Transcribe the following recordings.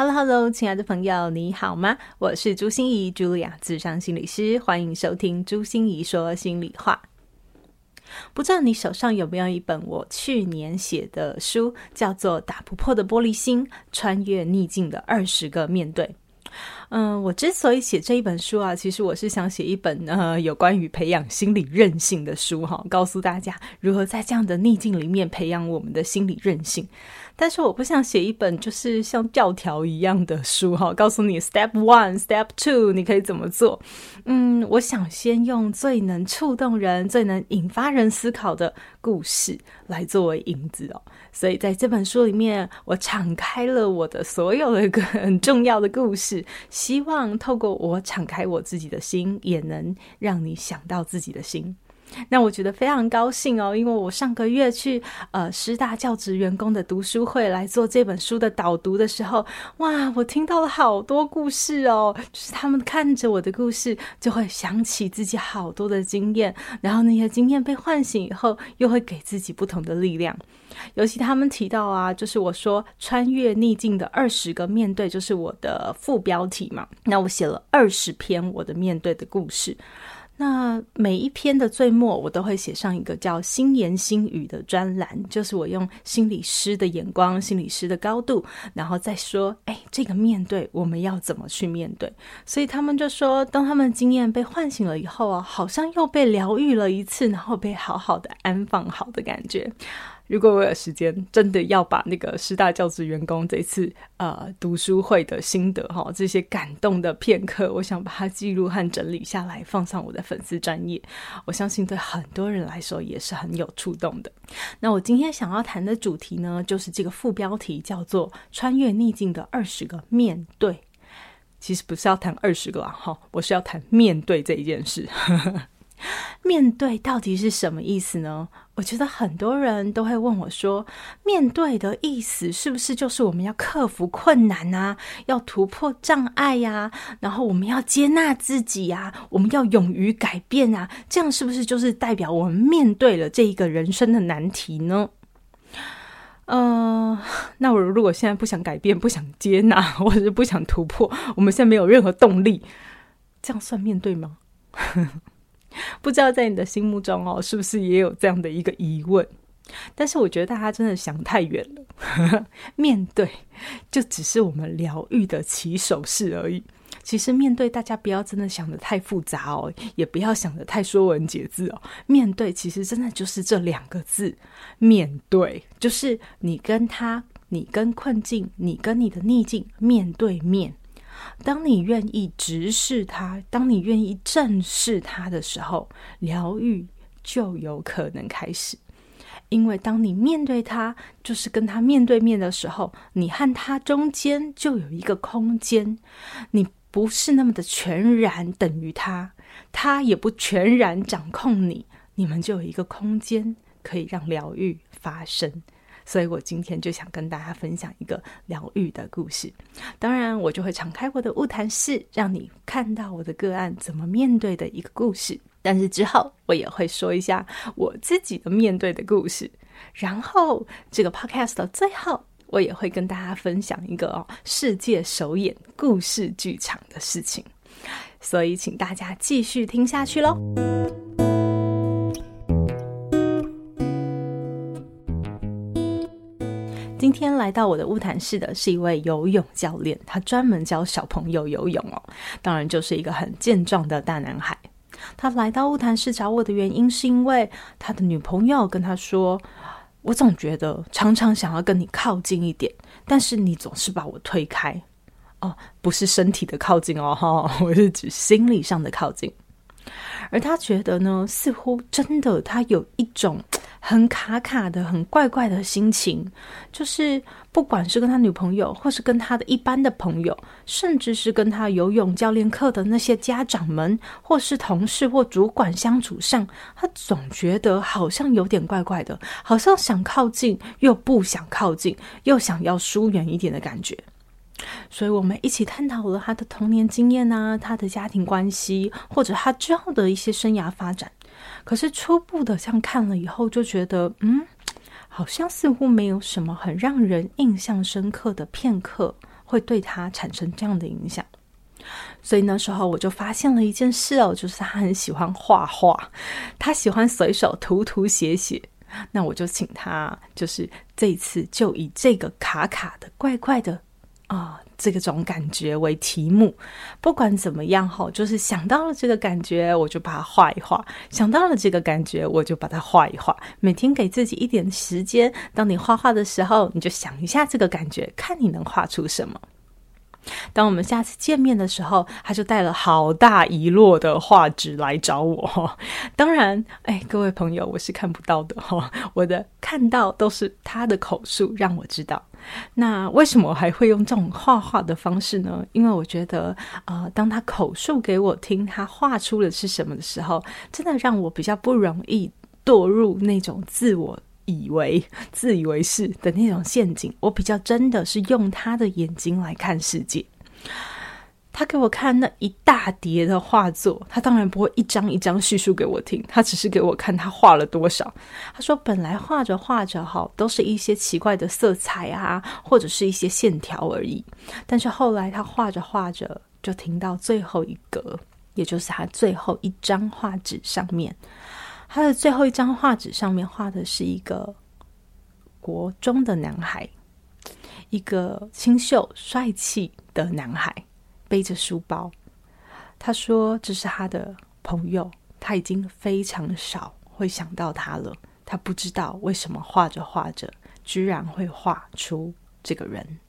Hello，Hello，亲爱的朋友，你好吗？我是朱心怡，茱莉亚，智商心理师，欢迎收听朱心怡说心里话。不知道你手上有没有一本我去年写的书，叫做《打不破的玻璃心：穿越逆境的二十个面对》。嗯，我之所以写这一本书啊，其实我是想写一本呃有关于培养心理韧性的书哈，告诉大家如何在这样的逆境里面培养我们的心理韧性。但是我不想写一本就是像教条一样的书哈，告诉你 Step One、Step Two 你可以怎么做。嗯，我想先用最能触动人、最能引发人思考的故事来作为引子哦。所以在这本书里面，我敞开了我的所有的一个很重要的故事，希望透过我敞开我自己的心，也能让你想到自己的心。那我觉得非常高兴哦，因为我上个月去呃师大教职员工的读书会来做这本书的导读的时候，哇，我听到了好多故事哦，就是他们看着我的故事，就会想起自己好多的经验，然后那些经验被唤醒以后，又会给自己不同的力量。尤其他们提到啊，就是我说穿越逆境的二十个面对，就是我的副标题嘛。那我写了二十篇我的面对的故事。那每一篇的最末，我都会写上一个叫“心言心语”的专栏，就是我用心理师的眼光、心理师的高度，然后再说，哎，这个面对我们要怎么去面对？所以他们就说，当他们经验被唤醒了以后啊，好像又被疗愈了一次，然后被好好的安放好的感觉。如果我有时间，真的要把那个师大教职员工这次呃读书会的心得哈，这些感动的片刻，我想把它记录和整理下来，放上我的粉丝专页。我相信对很多人来说也是很有触动的。那我今天想要谈的主题呢，就是这个副标题叫做“穿越逆境的二十个面对”。其实不是要谈二十个啊，哈，我是要谈面对这一件事。面对到底是什么意思呢？我觉得很多人都会问我说：“面对的意思是不是就是我们要克服困难啊，要突破障碍呀，然后我们要接纳自己呀，我们要勇于改变啊？这样是不是就是代表我们面对了这一个人生的难题呢？”呃，那我如果现在不想改变、不想接纳，或者是不想突破，我们现在没有任何动力，这样算面对吗？不知道在你的心目中哦，是不是也有这样的一个疑问？但是我觉得大家真的想太远了。面对就只是我们疗愈的起手式而已。其实面对，大家不要真的想得太复杂哦，也不要想得太说文解字哦。面对其实真的就是这两个字：面对，就是你跟他，你跟困境，你跟你的逆境面对面。当你愿意直视它，当你愿意正视它的时候，疗愈就有可能开始。因为当你面对它，就是跟他面对面的时候，你和他中间就有一个空间。你不是那么的全然等于他，他也不全然掌控你，你们就有一个空间可以让疗愈发生。所以我今天就想跟大家分享一个疗愈的故事。当然，我就会敞开我的晤谈室，让你看到我的个案怎么面对的一个故事。但是之后，我也会说一下我自己的面对的故事。然后，这个 podcast 的最后，我也会跟大家分享一个哦，世界首演故事剧场的事情。所以，请大家继续听下去喽。今天来到我的晤谈室的是一位游泳教练，他专门教小朋友游泳哦，当然就是一个很健壮的大男孩。他来到晤谈室找我的原因，是因为他的女朋友跟他说：“我总觉得常常想要跟你靠近一点，但是你总是把我推开。”哦，不是身体的靠近哦，哈，我是指心理上的靠近。而他觉得呢，似乎真的他有一种很卡卡的、很怪怪的心情，就是不管是跟他女朋友，或是跟他的一般的朋友，甚至是跟他游泳教练课的那些家长们，或是同事或主管相处上，他总觉得好像有点怪怪的，好像想靠近又不想靠近，又想要疏远一点的感觉。所以我们一起探讨了他的童年经验啊，他的家庭关系，或者他之后的一些生涯发展。可是初步的像看了以后，就觉得嗯，好像似乎没有什么很让人印象深刻的片刻会对他产生这样的影响。所以那时候我就发现了一件事哦，就是他很喜欢画画，他喜欢随手涂涂写写。那我就请他，就是这次就以这个卡卡的、怪怪的。啊、这个种感觉为题目，不管怎么样哈，就是想到了这个感觉，我就把它画一画；想到了这个感觉，我就把它画一画。每天给自己一点时间，当你画画的时候，你就想一下这个感觉，看你能画出什么。当我们下次见面的时候，他就带了好大一摞的画纸来找我。当然，哎，各位朋友，我是看不到的哈，我的看到都是他的口述让我知道。那为什么还会用这种画画的方式呢？因为我觉得，呃，当他口述给我听，他画出的是什么的时候，真的让我比较不容易堕入那种自我。以为自以为是的那种陷阱，我比较真的是用他的眼睛来看世界。他给我看那一大叠的画作，他当然不会一张一张叙述给我听，他只是给我看他画了多少。他说本来画着画着哈，都是一些奇怪的色彩啊，或者是一些线条而已。但是后来他画着画着，就停到最后一格，也就是他最后一张画纸上面。他的最后一张画纸上面画的是一个国中的男孩，一个清秀帅气的男孩，背着书包。他说这是他的朋友，他已经非常少会想到他了。他不知道为什么画着画着，居然会画出这个人。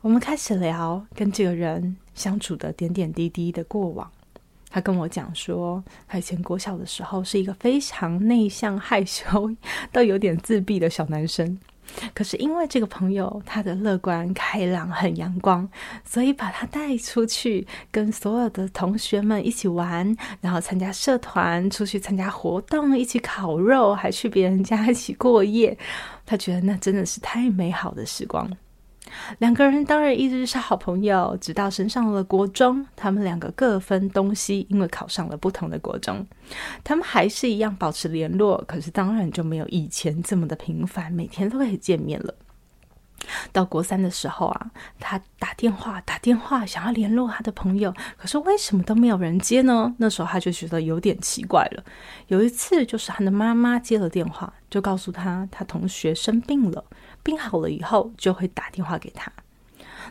我们开始聊跟这个人相处的点点滴滴的过往。他跟我讲说，他以前国小的时候是一个非常内向、害羞，到有点自闭的小男生。可是因为这个朋友，他的乐观开朗、很阳光，所以把他带出去，跟所有的同学们一起玩，然后参加社团，出去参加活动，一起烤肉，还去别人家一起过夜。他觉得那真的是太美好的时光。两个人当然一直是好朋友，直到升上了国中，他们两个各分东西，因为考上了不同的国中，他们还是一样保持联络，可是当然就没有以前这么的频繁，每天都可以见面了。到国三的时候啊，他打电话打电话想要联络他的朋友，可是为什么都没有人接呢？那时候他就觉得有点奇怪了。有一次，就是他的妈妈接了电话，就告诉他他同学生病了。病好了以后，就会打电话给他。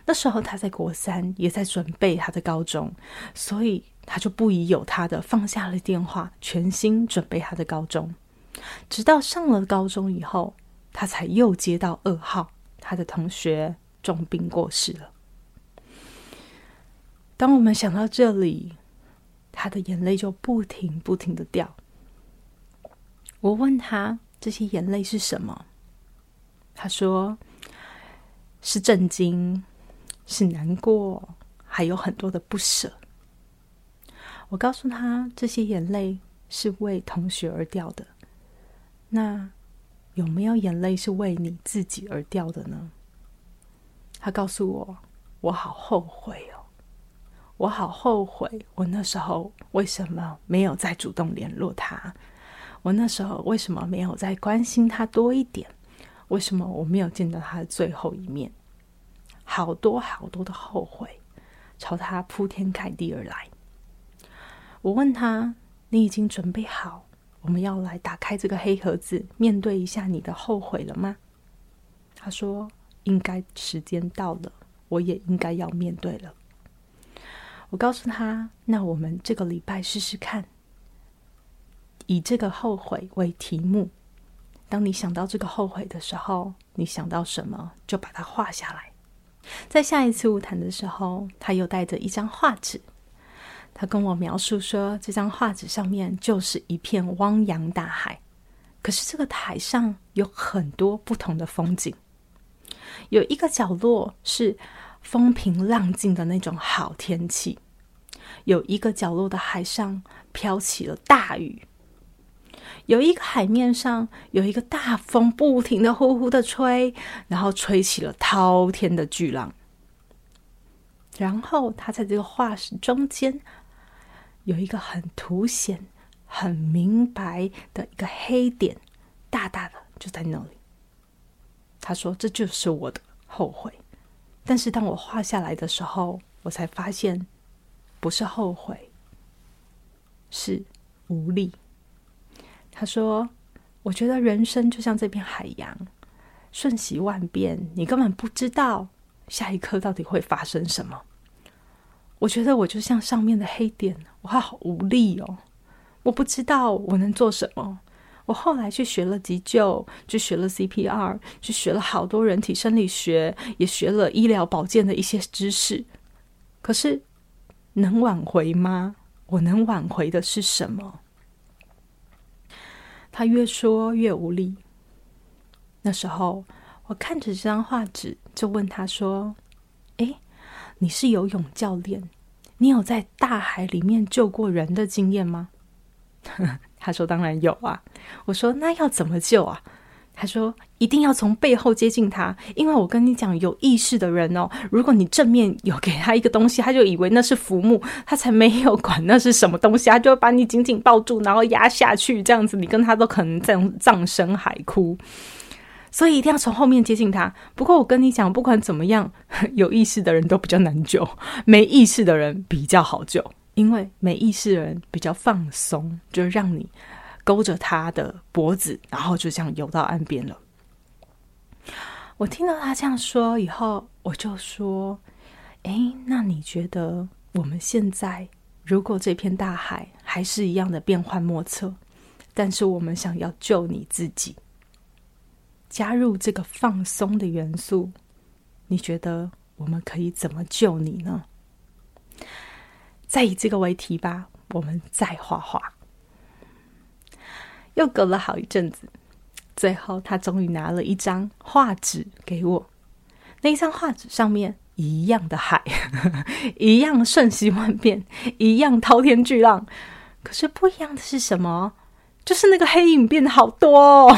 那时候他在国三，也在准备他的高中，所以他就不疑有他的放下了电话，全心准备他的高中。直到上了高中以后，他才又接到噩耗，他的同学重病过世了。当我们想到这里，他的眼泪就不停不停的掉。我问他，这些眼泪是什么？他说：“是震惊，是难过，还有很多的不舍。”我告诉他：“这些眼泪是为同学而掉的。那有没有眼泪是为你自己而掉的呢？”他告诉我：“我好后悔哦，我好后悔，我那时候为什么没有再主动联络他？我那时候为什么没有再关心他多一点？”为什么我没有见到他的最后一面？好多好多的后悔朝他铺天盖地而来。我问他：“你已经准备好，我们要来打开这个黑盒子，面对一下你的后悔了吗？”他说：“应该时间到了，我也应该要面对了。”我告诉他：“那我们这个礼拜试试看，以这个后悔为题目。”当你想到这个后悔的时候，你想到什么，就把它画下来。在下一次晤谈的时候，他又带着一张画纸，他跟我描述说，这张画纸上面就是一片汪洋大海。可是这个海上有很多不同的风景。有一个角落是风平浪静的那种好天气，有一个角落的海上飘起了大雨，有一个海面上有一个大风不停的呼呼的吹，然后吹起了滔天的巨浪。然后他在这个画室中间有一个很凸显、很明白的一个黑点，大大的就在那里。他说：“这就是我的后悔。”但是当我画下来的时候，我才发现，不是后悔，是无力。他说：“我觉得人生就像这片海洋，瞬息万变，你根本不知道下一刻到底会发生什么。”我觉得我就像上面的黑点，我好无力哦，我不知道我能做什么。我后来去学了急救，去学了 CPR，去学了好多人体生理学，也学了医疗保健的一些知识。可是，能挽回吗？我能挽回的是什么？他越说越无力。那时候，我看着这张画纸，就问他说：“诶，你是游泳教练，你有在大海里面救过人的经验吗？” 他说：“当然有啊。”我说：“那要怎么救啊？”他说：“一定要从背后接近他，因为我跟你讲，有意识的人哦，如果你正面有给他一个东西，他就以为那是浮木，他才没有管那是什么东西，他就会把你紧紧抱住，然后压下去，这样子你跟他都可能葬葬身海枯。所以一定要从后面接近他。不过我跟你讲，不管怎么样，有意识的人都比较难救，没意识的人比较好救。”因为没意识的人比较放松，就让你勾着他的脖子，然后就这样游到岸边了。我听到他这样说以后，我就说：“哎，那你觉得我们现在如果这片大海还是一样的变幻莫测，但是我们想要救你自己，加入这个放松的元素，你觉得我们可以怎么救你呢？”再以这个为题吧，我们再画画。又隔了好一阵子，最后他终于拿了一张画纸给我。那一张画纸上面一样的海，一样瞬息万变，一样滔天巨浪。可是不一样的是什么？就是那个黑影变得好多，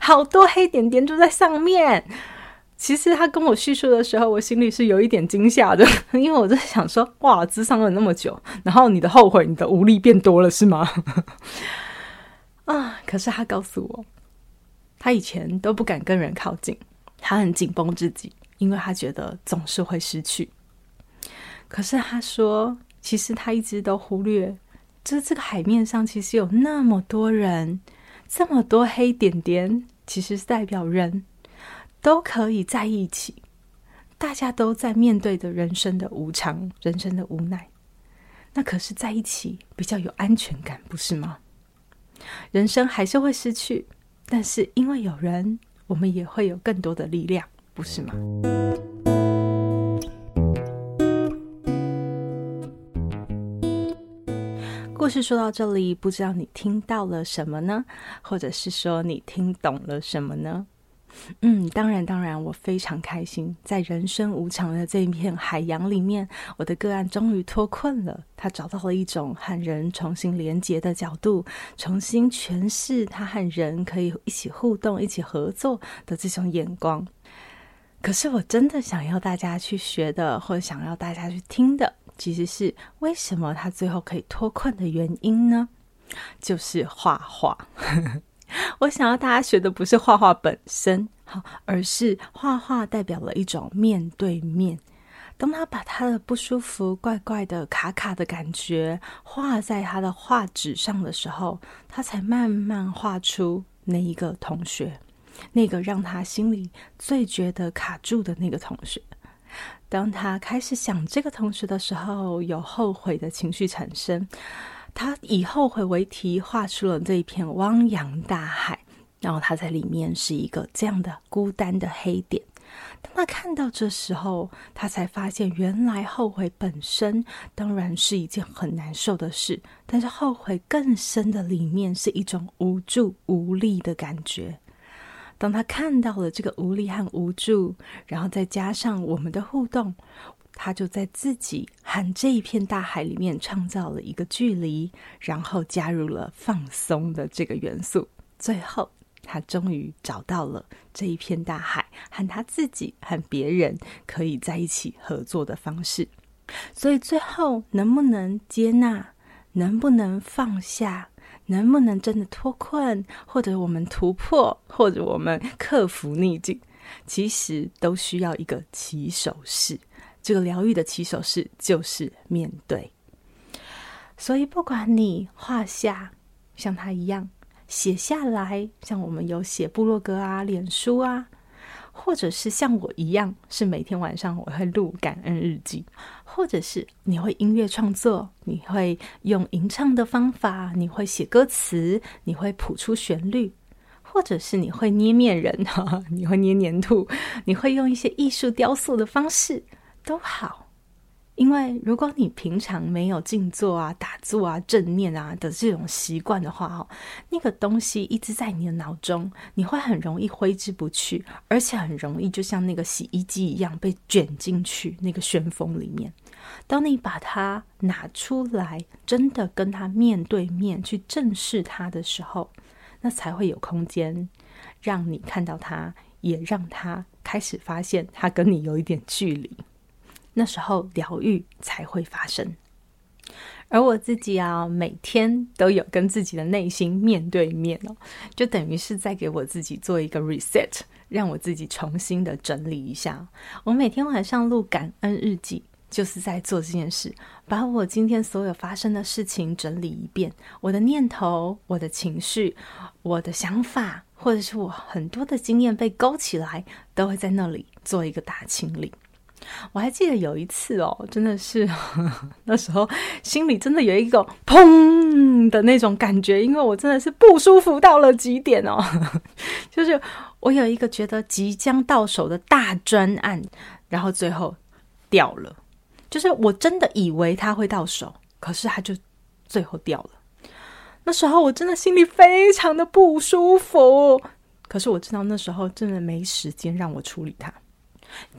好多黑点点就在上面。其实他跟我叙述的时候，我心里是有一点惊吓的，因为我在想说：哇，咨商了那么久，然后你的后悔、你的无力变多了是吗？啊！可是他告诉我，他以前都不敢跟人靠近，他很紧绷自己，因为他觉得总是会失去。可是他说，其实他一直都忽略，就是这个海面上其实有那么多人，这么多黑点点，其实是代表人。都可以在一起，大家都在面对着人生的无常、人生的无奈。那可是在一起比较有安全感，不是吗？人生还是会失去，但是因为有人，我们也会有更多的力量，不是吗？故事说到这里，不知道你听到了什么呢？或者是说你听懂了什么呢？嗯，当然，当然，我非常开心，在人生无常的这一片海洋里面，我的个案终于脱困了。他找到了一种和人重新连接的角度，重新诠释他和人可以一起互动、一起合作的这种眼光。可是，我真的想要大家去学的，或者想要大家去听的，其实是为什么他最后可以脱困的原因呢？就是画画。我想要大家学的不是画画本身，好，而是画画代表了一种面对面。当他把他的不舒服、怪怪的、卡卡的感觉画在他的画纸上的时候，他才慢慢画出那一个同学，那个让他心里最觉得卡住的那个同学。当他开始想这个同学的时候，有后悔的情绪产生。他以后悔为题画出了这一片汪洋大海，然后他在里面是一个这样的孤单的黑点，当他看到这时候，他才发现，原来后悔本身当然是一件很难受的事，但是后悔更深的里面是一种无助无力的感觉。当他看到了这个无力和无助，然后再加上我们的互动，他就在自己和这一片大海里面创造了一个距离，然后加入了放松的这个元素，最后。他终于找到了这一片大海和他自己和别人可以在一起合作的方式，所以最后能不能接纳，能不能放下，能不能真的脱困，或者我们突破，或者我们克服逆境，其实都需要一个起手式。这个疗愈的起手式就是面对。所以不管你画下像他一样。写下来，像我们有写部落格啊、脸书啊，或者是像我一样，是每天晚上我会录感恩日记，或者是你会音乐创作，你会用吟唱的方法，你会写歌词，你会谱出旋律，或者是你会捏面人哈，你会捏黏土，你会用一些艺术雕塑的方式，都好。因为如果你平常没有静坐啊、打坐啊、正念啊的这种习惯的话，哦，那个东西一直在你的脑中，你会很容易挥之不去，而且很容易就像那个洗衣机一样被卷进去那个旋风里面。当你把它拿出来，真的跟它面对面去正视它的时候，那才会有空间让你看到它，也让它开始发现它跟你有一点距离。那时候疗愈才会发生，而我自己啊，每天都有跟自己的内心面对面哦，就等于是在给我自己做一个 reset，让我自己重新的整理一下。我每天晚上录感恩日记，就是在做这件事，把我今天所有发生的事情整理一遍，我的念头、我的情绪、我的想法，或者是我很多的经验被勾起来，都会在那里做一个大清理。我还记得有一次哦，真的是 那时候心里真的有一个砰的那种感觉，因为我真的是不舒服到了极点哦。就是我有一个觉得即将到手的大专案，然后最后掉了。就是我真的以为它会到手，可是它就最后掉了。那时候我真的心里非常的不舒服，可是我知道那时候真的没时间让我处理它。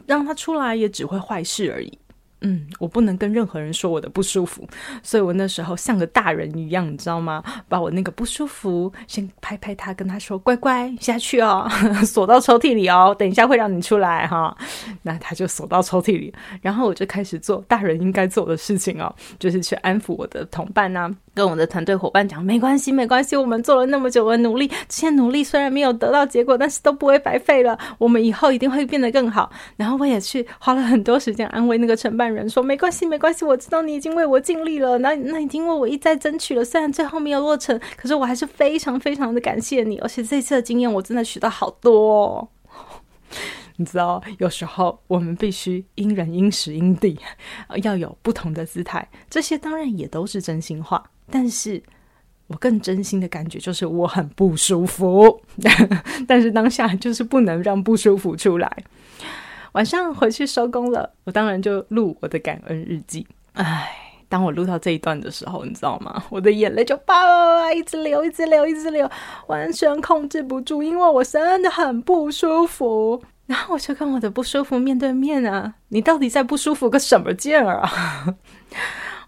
让他出来也只会坏事而已。嗯，我不能跟任何人说我的不舒服，所以我那时候像个大人一样，你知道吗？把我那个不舒服先拍拍他，跟他说：“乖乖下去哦，锁到抽屉里哦，等一下会让你出来哈。”那他就锁到抽屉里，然后我就开始做大人应该做的事情哦，就是去安抚我的同伴呐。跟我的团队伙伴讲，没关系，没关系，我们做了那么久的努力，这些努力虽然没有得到结果，但是都不会白费了。我们以后一定会变得更好。然后我也去花了很多时间安慰那个承办人，说没关系，没关系，我知道你已经为我尽力了，那那已经为我一再争取了。虽然最后没有落成，可是我还是非常非常的感谢你。而且这次的经验，我真的学到好多哦。你知道，有时候我们必须因人因时因地，要有不同的姿态。这些当然也都是真心话。但是我更真心的感觉就是我很不舒服，但是当下就是不能让不舒服出来。晚上回去收工了，我当然就录我的感恩日记。唉，当我录到这一段的时候，你知道吗？我的眼泪就叭叭叭一直流，一直流，一直流，完全控制不住，因为我真的很不舒服。然后我就跟我的不舒服面对面啊，你到底在不舒服个什么劲儿啊？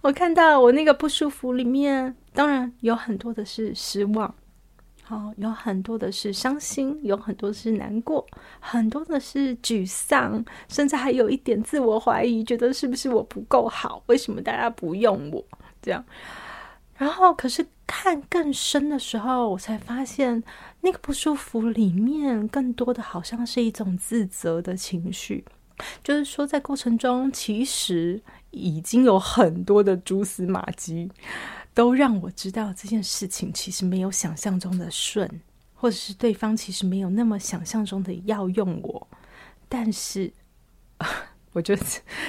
我看到我那个不舒服里面，当然有很多的是失望，好，有很多的是伤心，有很多是难过，很多的是沮丧，甚至还有一点自我怀疑，觉得是不是我不够好？为什么大家不用我？这样，然后可是看更深的时候，我才发现那个不舒服里面更多的好像是一种自责的情绪，就是说在过程中其实。已经有很多的蛛丝马迹，都让我知道这件事情其实没有想象中的顺，或者是对方其实没有那么想象中的要用我，但是，我就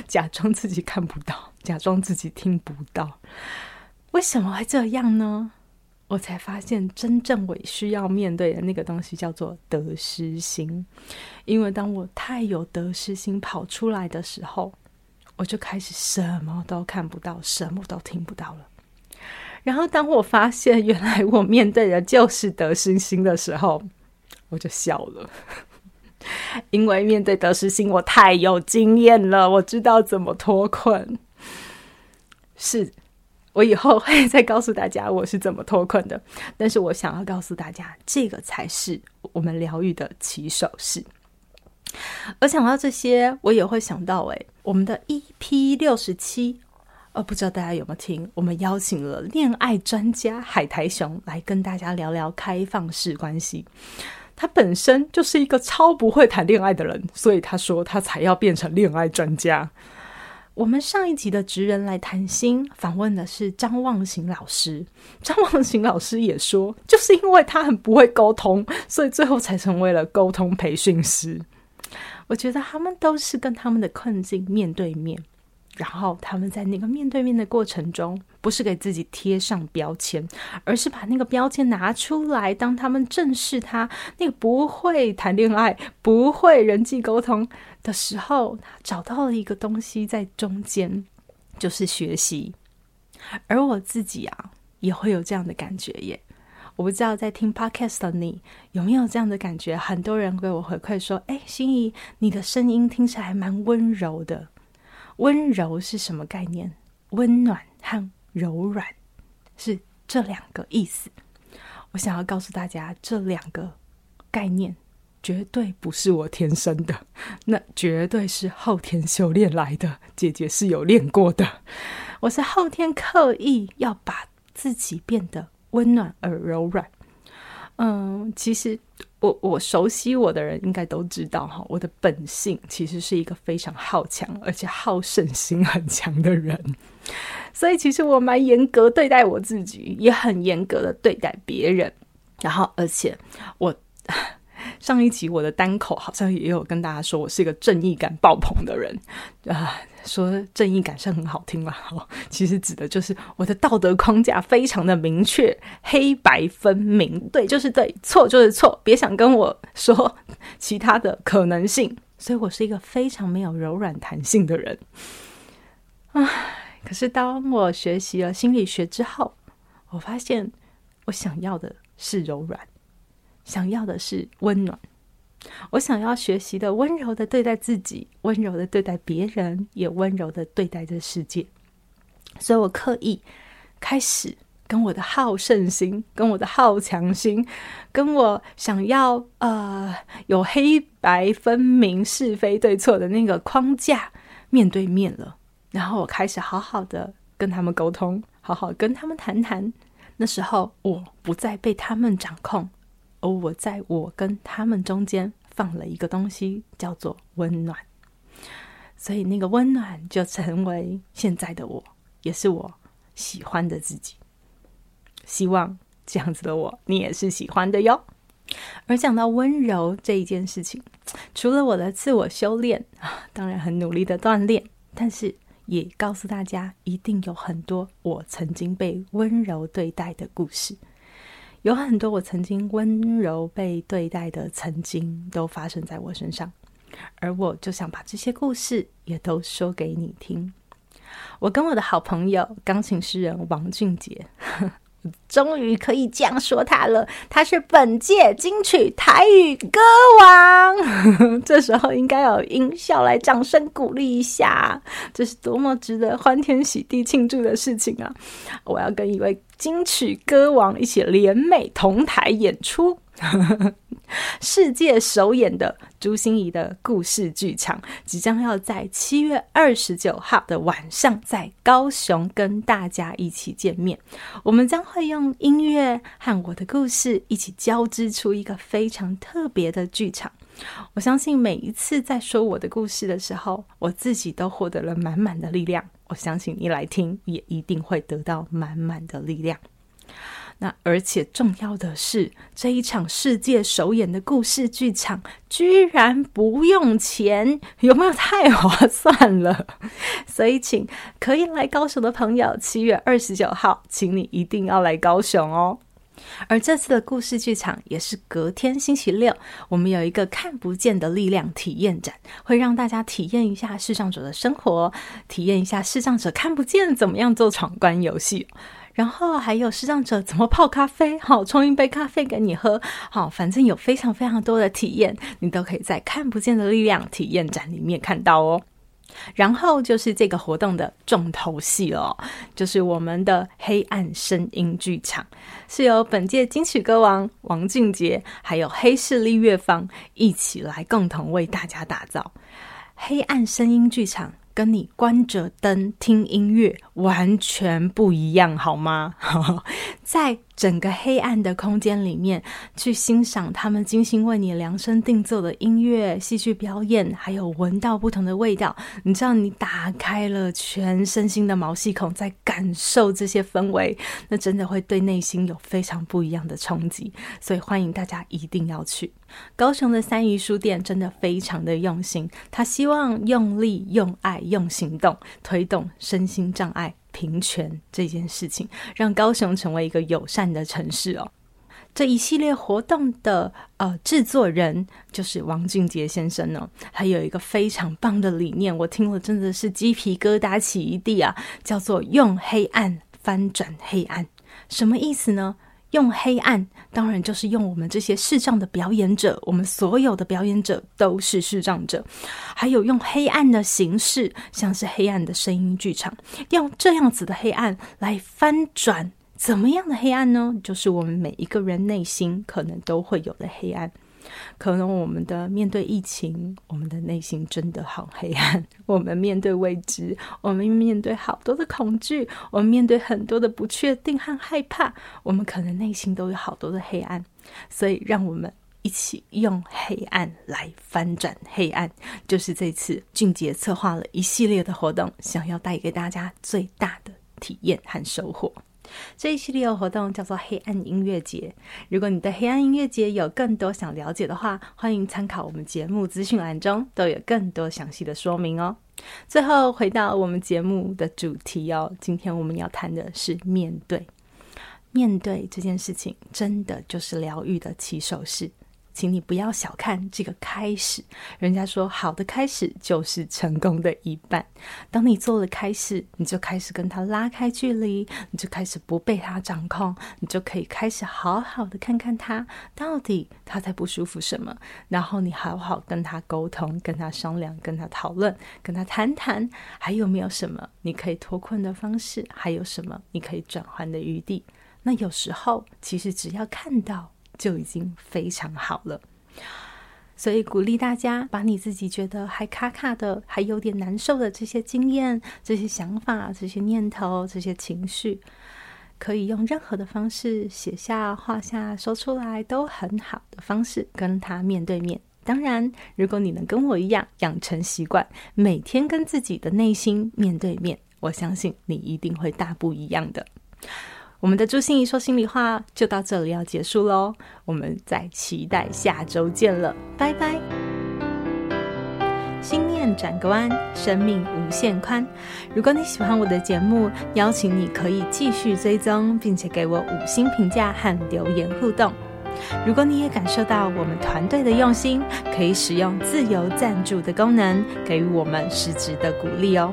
假装自己看不到，假装自己听不到。为什么会这样呢？我才发现，真正我需要面对的那个东西叫做得失心。因为当我太有得失心跑出来的时候，我就开始什么都看不到，什么都听不到了。然后当我发现原来我面对的就是得失心的时候，我就笑了。因为面对得失心，我太有经验了，我知道怎么脱困。是。我以后会再告诉大家我是怎么脱困的，但是我想要告诉大家，这个才是我们疗愈的起手式。而想到这些，我也会想到，诶，我们的 EP 六十七，呃，不知道大家有没有听？我们邀请了恋爱专家海苔熊来跟大家聊聊开放式关系。他本身就是一个超不会谈恋爱的人，所以他说他才要变成恋爱专家。我们上一集的职人来谈心，访问的是张望行老师。张望行老师也说，就是因为他很不会沟通，所以最后才成为了沟通培训师。我觉得他们都是跟他们的困境面对面。然后他们在那个面对面的过程中，不是给自己贴上标签，而是把那个标签拿出来。当他们正视他那个不会谈恋爱、不会人际沟通的时候，他找到了一个东西在中间，就是学习。而我自己啊，也会有这样的感觉耶。我不知道在听 Podcast 的你有没有这样的感觉？很多人给我回馈说：“哎，心怡，你的声音听起来蛮温柔的。”温柔是什么概念？温暖和柔软是这两个意思。我想要告诉大家，这两个概念绝对不是我天生的，那绝对是后天修炼来的。姐姐是有练过的，我是后天刻意要把自己变得温暖而柔软。嗯，其实。我我熟悉我的人应该都知道哈，我的本性其实是一个非常好强而且好胜心很强的人，所以其实我蛮严格对待我自己，也很严格的对待别人。然后，而且我上一集我的单口好像也有跟大家说我是一个正义感爆棚的人啊。说正义感是很好听啦，其实指的就是我的道德框架非常的明确，黑白分明，对就是对，错就是错，别想跟我说其他的可能性。所以我是一个非常没有柔软弹性的人。唉，可是当我学习了心理学之后，我发现我想要的是柔软，想要的是温暖。我想要学习的温柔的对待自己，温柔的对待别人，也温柔的对待这世界。所以我刻意开始跟我的好胜心、跟我的好强心、跟我想要呃有黑白分明、是非对错的那个框架面对面了。然后我开始好好的跟他们沟通，好好跟他们谈谈。那时候我不再被他们掌控。而我在我跟他们中间放了一个东西，叫做温暖，所以那个温暖就成为现在的我，也是我喜欢的自己。希望这样子的我，你也是喜欢的哟。而讲到温柔这一件事情，除了我的自我修炼啊，当然很努力的锻炼，但是也告诉大家，一定有很多我曾经被温柔对待的故事。有很多我曾经温柔被对待的曾经都发生在我身上，而我就想把这些故事也都说给你听。我跟我的好朋友钢琴诗人王俊杰。终于可以这样说他了，他是本届金曲台语歌王。这时候应该有音效来掌声鼓励一下，这是多么值得欢天喜地庆祝的事情啊！我要跟一位金曲歌王一起联袂同台演出。世界首演的朱芯仪的故事剧场即将要在七月二十九号的晚上在高雄跟大家一起见面。我们将会用音乐和我的故事一起交织出一个非常特别的剧场。我相信每一次在说我的故事的时候，我自己都获得了满满的力量。我相信你来听也一定会得到满满的力量。那而且重要的是，这一场世界首演的故事剧场居然不用钱，有没有太划算了？所以，请可以来高雄的朋友，七月二十九号，请你一定要来高雄哦。而这次的故事剧场也是隔天星期六，我们有一个看不见的力量体验展，会让大家体验一下视障者的生活，体验一下视障者看不见怎么样做闯关游戏，然后还有视障者怎么泡咖啡，好，冲一杯咖啡给你喝，好，反正有非常非常多的体验，你都可以在看不见的力量体验展里面看到哦。然后就是这个活动的重头戏了，就是我们的黑暗声音剧场，是由本届金曲歌王王俊杰还有黑势力乐坊一起来共同为大家打造黑暗声音剧场。跟你关着灯听音乐完全不一样，好吗？在整个黑暗的空间里面，去欣赏他们精心为你量身定做的音乐、戏剧表演，还有闻到不同的味道。你知道，你打开了全身心的毛细孔，在感受这些氛围，那真的会对内心有非常不一样的冲击。所以，欢迎大家一定要去。高雄的三余书店真的非常的用心，他希望用力、用爱、用行动推动身心障碍平权这件事情，让高雄成为一个友善的城市哦。这一系列活动的呃制作人就是王俊杰先生呢，他有一个非常棒的理念，我听了真的是鸡皮疙瘩起一地啊，叫做用黑暗翻转黑暗，什么意思呢？用黑暗，当然就是用我们这些视障的表演者，我们所有的表演者都是视障者，还有用黑暗的形式，像是黑暗的声音剧场，用这样子的黑暗来翻转，怎么样的黑暗呢？就是我们每一个人内心可能都会有的黑暗。可能我们的面对疫情，我们的内心真的好黑暗。我们面对未知，我们面对好多的恐惧，我们面对很多的不确定和害怕，我们可能内心都有好多的黑暗。所以，让我们一起用黑暗来翻转黑暗，就是这次俊杰策划了一系列的活动，想要带给大家最大的体验和收获。这一系列活动叫做黑暗音乐节。如果你对黑暗音乐节有更多想了解的话，欢迎参考我们节目资讯栏中都有更多详细的说明哦。最后回到我们节目的主题哦，今天我们要谈的是面对。面对这件事情，真的就是疗愈的起手式。请你不要小看这个开始，人家说好的开始就是成功的一半。当你做了开始，你就开始跟他拉开距离，你就开始不被他掌控，你就可以开始好好的看看他到底他在不舒服什么，然后你好好跟他沟通，跟他商量，跟他讨论，跟他谈谈，还有没有什么你可以脱困的方式，还有什么你可以转换的余地。那有时候其实只要看到。就已经非常好了，所以鼓励大家把你自己觉得还卡卡的、还有点难受的这些经验、这些想法、这些念头、这些情绪，可以用任何的方式写下、画下、说出来，都很好的方式跟他面对面。当然，如果你能跟我一样养成习惯，每天跟自己的内心面对面，我相信你一定会大不一样的。我们的朱心怡说心里话就到这里要结束喽，我们再期待下周见了，拜拜。心念转个弯，生命无限宽。如果你喜欢我的节目，邀请你可以继续追踪，并且给我五星评价和留言互动。如果你也感受到我们团队的用心，可以使用自由赞助的功能，给予我们实质的鼓励哦。